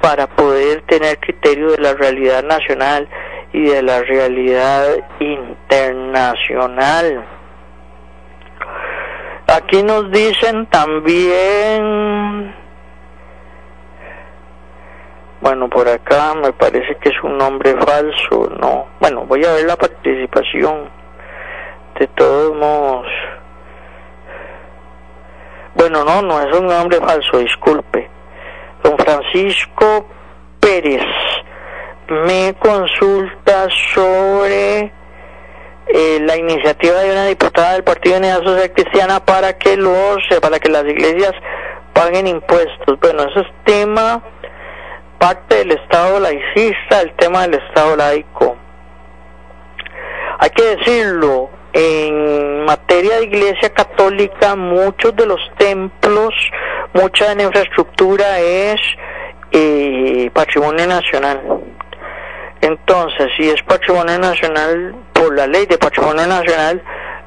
para poder tener criterio de la realidad nacional y de la realidad internacional. Aquí nos dicen también, bueno, por acá me parece que es un nombre falso, no, bueno, voy a ver la participación, de todos modos. Bueno, no, no es un nombre falso, disculpe. Don Francisco Pérez me consulta sobre eh, la iniciativa de una diputada del Partido de Unidad Social Cristiana para que los, para que las iglesias paguen impuestos. Bueno, eso es tema parte del Estado laicista, el tema del Estado laico. Hay que decirlo, en materia de iglesia católica, muchos de los templos, mucha de la infraestructura es eh, patrimonio nacional. Entonces, si es patrimonio nacional, por la ley de patrimonio nacional,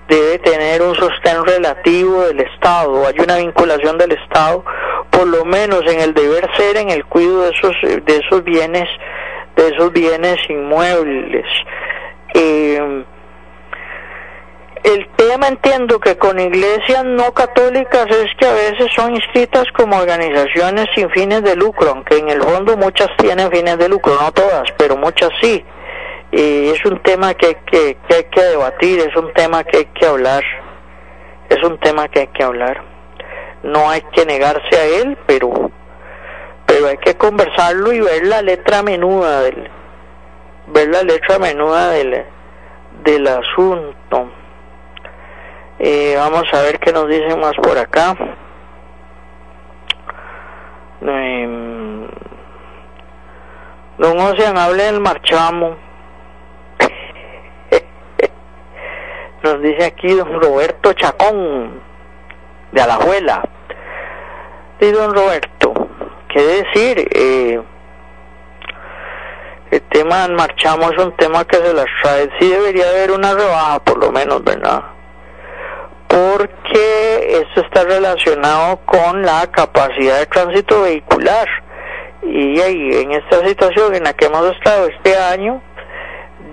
debe tener un sostén relativo del Estado, hay una vinculación del Estado, por lo menos en el deber ser, en el cuidado de esos, de esos bienes, de esos bienes inmuebles. Eh, el tema entiendo que con iglesias no católicas es que a veces son inscritas como organizaciones sin fines de lucro, aunque en el fondo muchas tienen fines de lucro, no todas, pero muchas sí. Y es un tema que, que, que hay que debatir, es un tema que hay que hablar, es un tema que hay que hablar. No hay que negarse a él, pero, pero hay que conversarlo y ver la letra menuda del, ver la letra menuda del, del asunto. Eh, vamos a ver qué nos dicen más por acá. Eh, don Ocean, hable del marchamo. nos dice aquí don Roberto Chacón, de Alajuela. Y don Roberto, ¿qué decir? Eh, el tema del marchamo es un tema que se las trae. Sí debería haber una rebaja, por lo menos, ¿verdad? Porque esto está relacionado con la capacidad de tránsito vehicular. Y ahí, en esta situación en la que hemos estado este año,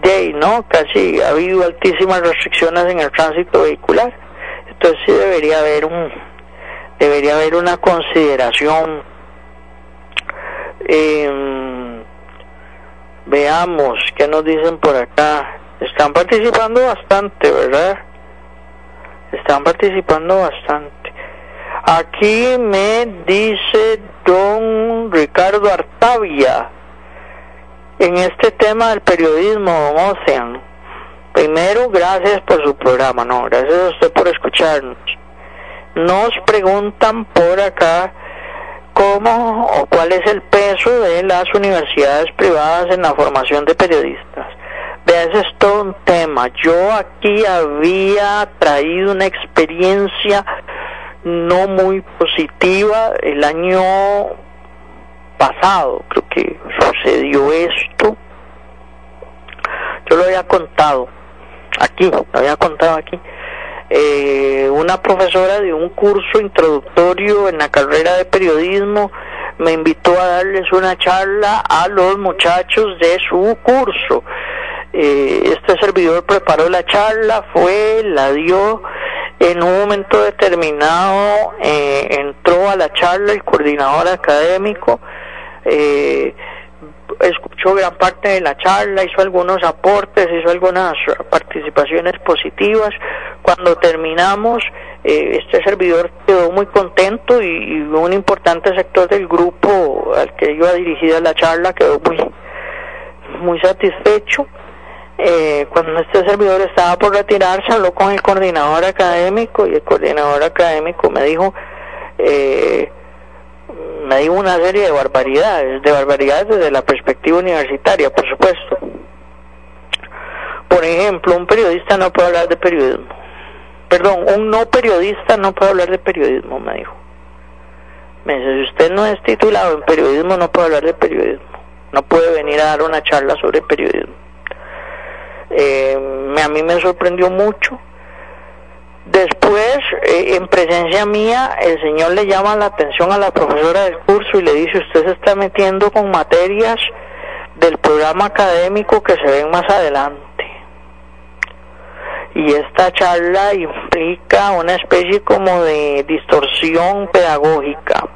de ¿no? Casi ha habido altísimas restricciones en el tránsito vehicular. Entonces sí debería haber un debería haber una consideración eh, veamos qué nos dicen por acá están participando bastante verdad están participando bastante. Aquí me dice don Ricardo Artavia, en este tema del periodismo, don Ocean. Primero, gracias por su programa, no, gracias a usted por escucharnos. Nos preguntan por acá cómo o cuál es el peso de las universidades privadas en la formación de periodistas. Ese es todo un tema. Yo aquí había traído una experiencia no muy positiva el año pasado, creo que sucedió esto. Yo lo había contado aquí, lo había contado aquí. eh, una profesora de un curso introductorio en la carrera de periodismo me invitó a darles una charla a los muchachos de su curso. Eh, este servidor preparó la charla, fue, la dio, en un momento determinado eh, entró a la charla el coordinador académico, eh, escuchó gran parte de la charla, hizo algunos aportes, hizo algunas participaciones positivas. Cuando terminamos, este servidor quedó muy contento y, un importante sector del grupo al que iba dirigida la charla quedó muy, muy satisfecho. Eh, cuando este servidor estaba por retirarse, habló con el coordinador académico y el coordinador académico me dijo, eh, me dijo una serie de barbaridades, de barbaridades desde la perspectiva universitaria, por supuesto. Por ejemplo, un periodista no puede hablar de periodismo. Perdón, un no periodista no puede hablar de periodismo, me dijo. Me dice, si usted no es titulado en periodismo, no puede hablar de periodismo. No puede venir a dar una charla sobre periodismo eh, a mí me sorprendió mucho. Después, eh, en presencia mía, el señor le llama la atención a la profesora del curso y le dice, usted se está metiendo con materias del programa académico que se ven más adelante. Y esta charla implica una especie como de distorsión pedagógica.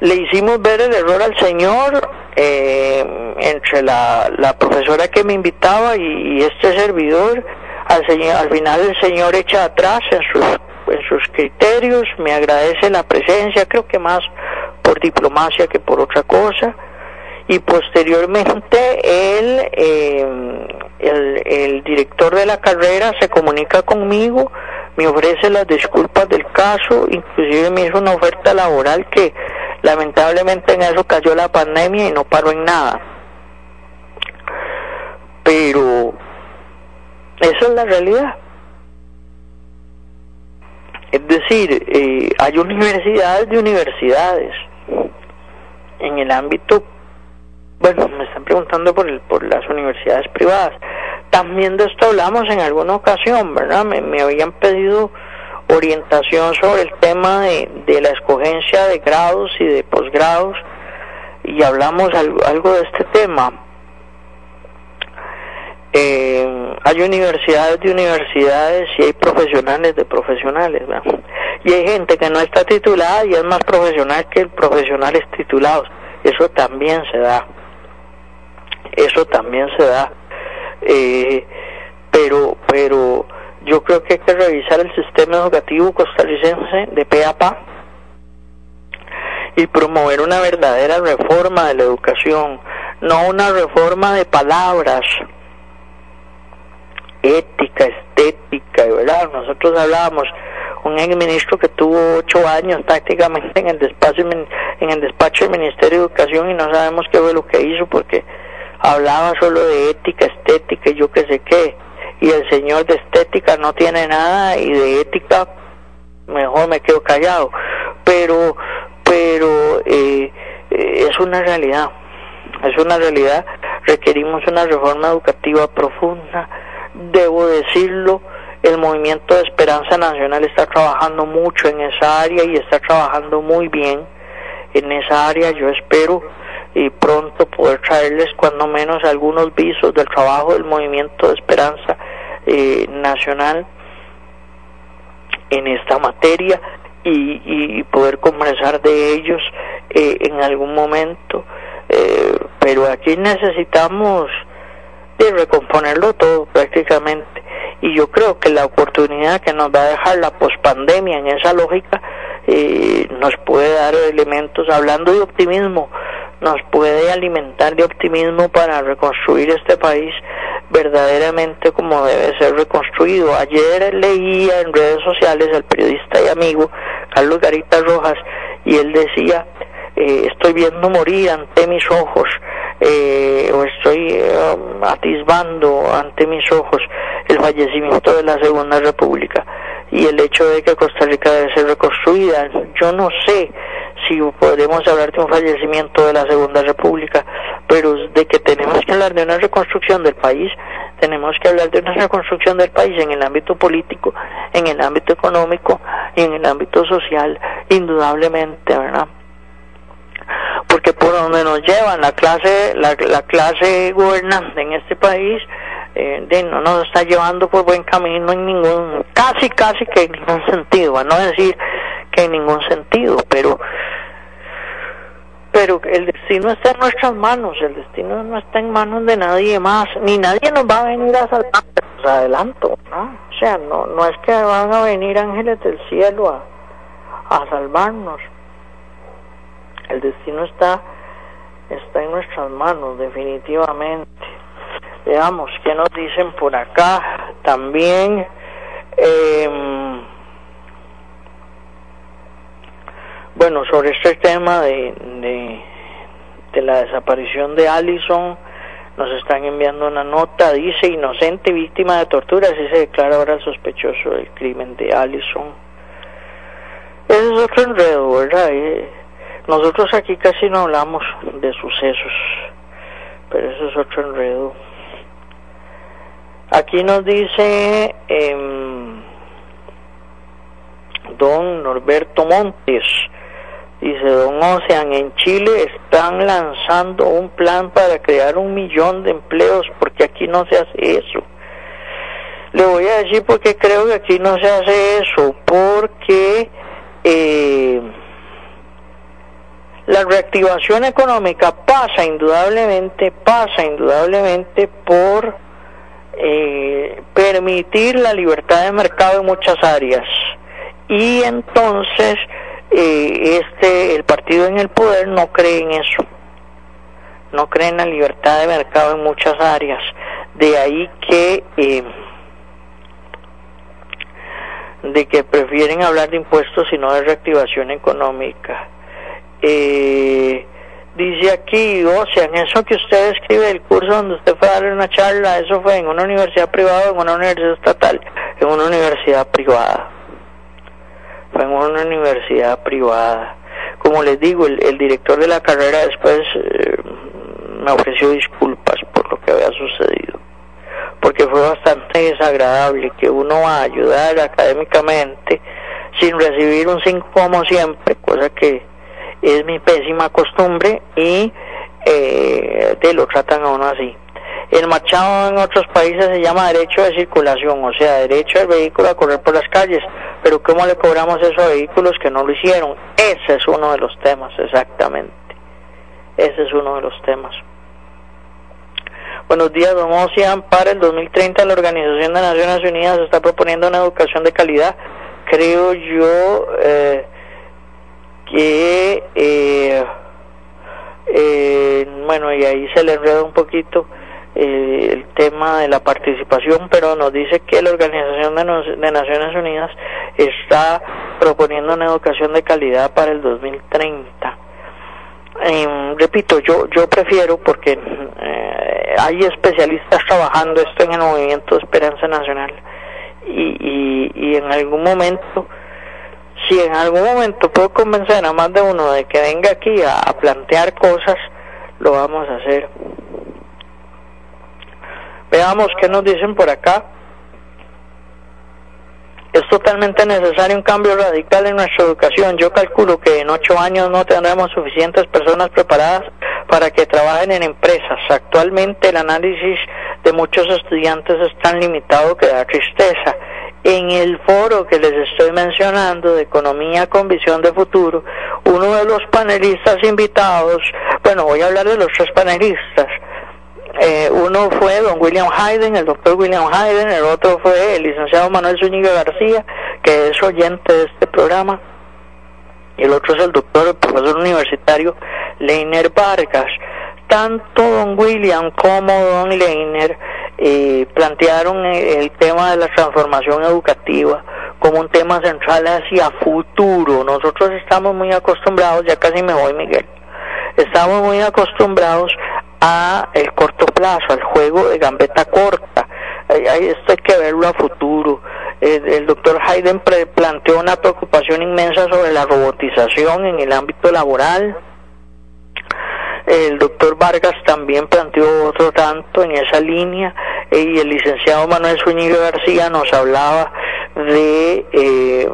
Le hicimos ver el error al señor, eh, entre la, la, profesora que me invitaba y, este servidor, al, señor, al final el señor echa atrás en sus, en sus criterios, me agradece la presencia, creo que más por diplomacia que por otra cosa, y posteriormente él, eh, el, el director de la carrera se comunica conmigo, me ofrece las disculpas del caso, inclusive me hizo una oferta laboral que Lamentablemente en eso cayó la pandemia y no paró en nada. Pero esa es la realidad. Es decir, eh, hay universidades de universidades. En el ámbito, bueno, me están preguntando por, el, por las universidades privadas. También de esto hablamos en alguna ocasión, ¿verdad? Me, me habían pedido orientación sobre el tema de, la escogencia de grados y de posgrados y hablamos algo, de este tema. Eh, hay universidades de universidades y hay profesionales de profesionales, y hay gente que no está titulada y es más profesional que profesionales titulados. Eso también se da. Eso también se da. Eh, pero, pero yo creo que hay que revisar el sistema educativo costarricense de pe y promover una verdadera reforma de la educación, no una reforma de palabras, ética, estética, ¿verdad? Nosotros hablábamos un ex ministro que tuvo ocho años prácticamente en el despacho en el despacho del Ministerio de Educación y no sabemos qué fue lo que hizo porque hablaba solo de ética, estética y yo qué sé qué y el señor de estética no tiene nada y de ética mejor me quedo callado. Pero pero eh, eh, es una realidad es una realidad. Requerimos una reforma educativa profunda. Debo decirlo el movimiento de Esperanza Nacional está trabajando mucho en esa área y está trabajando muy bien en esa área. Yo espero y pronto poder traerles cuando menos algunos visos del trabajo del movimiento de esperanza eh, nacional en esta materia y, poder conversar de ellos eh, en algún momento. Eh, pero aquí necesitamos de recomponerlo todo prácticamente. Y yo creo que la oportunidad que nos va a dejar la pospandemia en esa lógica nos puede dar elementos hablando de optimismo nos puede alimentar de optimismo para reconstruir este país verdaderamente como debe ser reconstruido. Ayer leía en redes sociales al periodista y amigo Carlos Garita Rojas y él decía, eh, estoy viendo morir ante mis ojos, eh, o estoy um, atisbando ante mis ojos el fallecimiento de la Segunda República y el hecho de que Costa Rica debe ser reconstruida. Yo no sé si podemos hablar de un fallecimiento de la Segunda República, pero de que tenemos que hablar de una reconstrucción del país, tenemos que hablar de una reconstrucción del país en el ámbito político, en el ámbito económico y en el ámbito social, indudablemente, ¿verdad? Porque por donde nos llevan la clase, la, la clase gobernante en este país, eh, de, no nos está llevando por buen camino en ningún, casi, casi que en ningún sentido, a no decir que en ningún sentido, pero pero el destino está en nuestras manos, el destino no está en manos de nadie más, ni nadie nos va a venir a salvar, adelanto. O sea, no, no es que van a venir ángeles del cielo a, a salvarnos, el destino está, está en nuestras manos, definitivamente. Veamos qué nos dicen por acá también. Eh, Bueno, sobre este tema de, de, la desaparición de Allison, nos están enviando una nota, dice inocente víctima de tortura, así se declara ahora sospechoso del crimen de Allison. Ese es otro enredo, ¿verdad? Eh, nosotros aquí casi no hablamos de sucesos, pero eso es otro enredo. Aquí nos dice em, don Norberto Montes, Dice Don Ocean, en Chile están lanzando un plan para crear un millón de empleos porque aquí no se hace eso. Le voy a decir porque creo que aquí no se hace eso, porque eh, la reactivación económica pasa indudablemente, pasa indudablemente por eh, permitir la libertad de mercado en muchas áreas. Y entonces eh, este el partido en el poder no cree en eso. No cree en la libertad de mercado en muchas áreas. De ahí que eh, de que prefieren hablar de impuestos y no de reactivación económica. Eh, dice aquí o sea en eso que usted escribe el curso donde usted fue a dar una charla eso fue en una universidad privada en una universidad estatal en una universidad privada en una universidad privada. Como les digo, el, director de la carrera después eh, me ofreció disculpas por lo que había sucedido, porque fue bastante desagradable que uno va a ayudar académicamente sin recibir un 5 como siempre, cosa que es mi pésima costumbre y eh, de lo tratan a uno así. El marchado en otros países se llama derecho de circulación, o sea, derecho del vehículo a correr por las calles. Pero ¿cómo le cobramos eso a vehículos que no lo hicieron? Ese es uno de los temas, exactamente. Ese es uno de los temas. Buenos días, don Ocean. Para el 2030 la Organización de Naciones Unidas está proponiendo una educación de calidad. Creo yo eh, que, eh, eh, bueno, y ahí se le enreda un poquito eh, el tema de la participación, pero nos dice que la Organización de, Naciones Unidas está proponiendo una educación de calidad para el 2030. Em, repito, yo yo prefiero porque eh, hay especialistas trabajando esto en el movimiento de Esperanza Nacional y, y, en algún momento, si en algún momento puedo convencer a más de uno de que venga aquí a plantear cosas, lo vamos a hacer. Veamos qué nos dicen por acá. Es totalmente necesario un cambio radical en nuestra educación. Yo calculo que en ocho años no tendremos suficientes personas preparadas para que trabajen en empresas. Actualmente el análisis de muchos estudiantes es tan limitado que da tristeza. En el foro que les estoy mencionando de Economía con Visión de Futuro, uno de los panelistas invitados, bueno, voy a hablar de los tres panelistas, eh, uno fue don William Hayden, el doctor William Hayden, el otro fue el licenciado Manuel Zúñiga García, que es oyente de este programa, y el otro es el doctor, el profesor universitario Leiner Vargas. Tanto don William como don Leiner eh, plantearon el tema de la transformación educativa como un tema central hacia futuro. Nosotros estamos muy acostumbrados, ya casi me voy Miguel, estamos muy acostumbrados a el corto plazo, al juego de gambeta corta. Esto hay que verlo a futuro. El, doctor Hayden planteó una preocupación inmensa sobre la robotización en el ámbito laboral. el doctor Vargas también planteó otro tanto en esa línea y el licenciado Manuel Zúñiga García nos hablaba de, eh,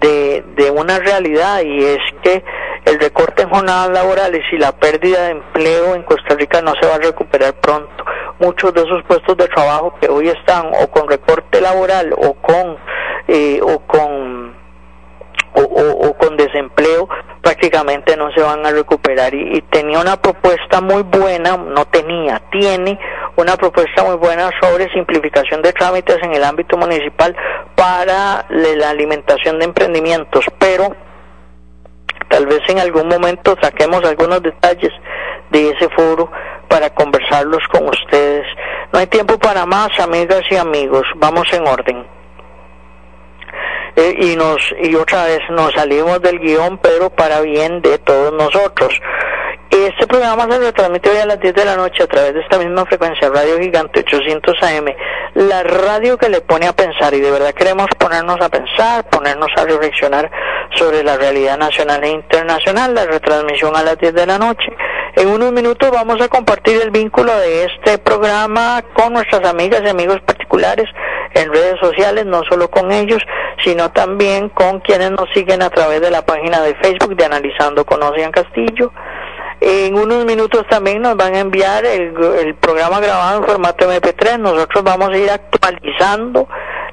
de, de una realidad y es que el recorte en jornadas laborales y la pérdida de empleo en Costa Rica no se va a recuperar pronto. Muchos de esos puestos de trabajo que hoy están o con recorte laboral o con eh, o con o, con desempleo prácticamente no se van a recuperar y, tenía una propuesta muy buena, no tenía, tiene una propuesta muy buena sobre simplificación de trámites en el ámbito municipal para la alimentación de emprendimientos, pero tal vez en algún momento saquemos algunos detalles de ese foro para conversarlos con ustedes. No hay tiempo para más, amigas y amigos, vamos en orden. Eh, y nos y otra vez nos salimos del guion, pero para bien de todos nosotros. Este programa se retransmite hoy a las 10 de la noche a través de esta misma frecuencia, Radio Gigante 800 AM, la radio que le pone a pensar y de verdad queremos ponernos a pensar, ponernos a reflexionar sobre la realidad nacional e internacional, la retransmisión a las 10 de la noche. En unos minutos vamos a compartir el vínculo de este programa con nuestras amigas y amigos particulares en redes sociales, no solo con ellos, sino también con quienes nos siguen a través de la página de Facebook de Analizando con Ocean Castillo. En unos minutos también nos van a enviar el, programa grabado en formato MP3. Nosotros vamos a ir actualizando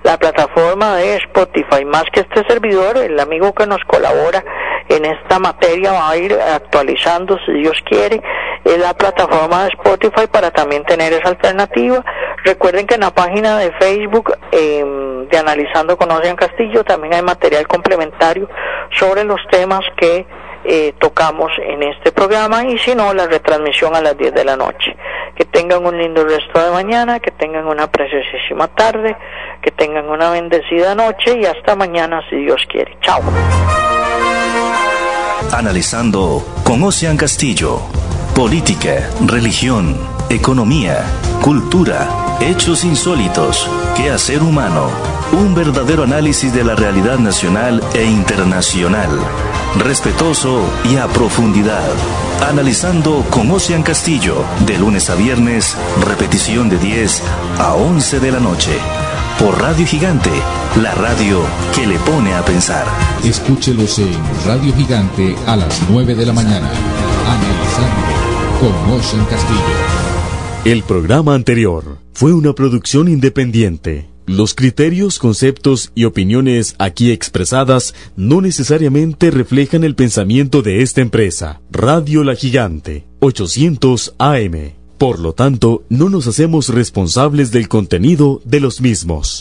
la plataforma de Spotify. Más que este servidor, el amigo que nos colabora en esta materia va a ir actualizando, si Dios quiere, la plataforma de Spotify para también tener esa alternativa. Recuerden que en la página de Facebook em, de Analizando con Ocean Castillo también hay material complementario sobre los temas que eh, tocamos en este programa y si no, la retransmisión a las 10 de la noche. Que tengan un lindo resto de mañana, que tengan una preciosísima tarde, que tengan una bendecida noche y hasta mañana si Dios quiere. Chao. Analizando con Ocean Castillo. Política, religión, economía, cultura, hechos insólitos, quehacer humano. Un verdadero análisis de la realidad nacional e internacional. Respetuoso y a profundidad. Analizando con Ocean Castillo, de lunes a viernes, repetición de 10 a 11 de la noche por Radio Gigante, la radio que le pone a pensar. Escúchelos en Radio Gigante a las 9 de la mañana. Analizando con Ocean Castillo. El programa anterior fue una producción independiente. Los criterios, conceptos y opiniones aquí expresadas no necesariamente reflejan el pensamiento de esta empresa. Radio La Gigante, 800 AM. Por lo tanto, no nos hacemos responsables del contenido de los mismos.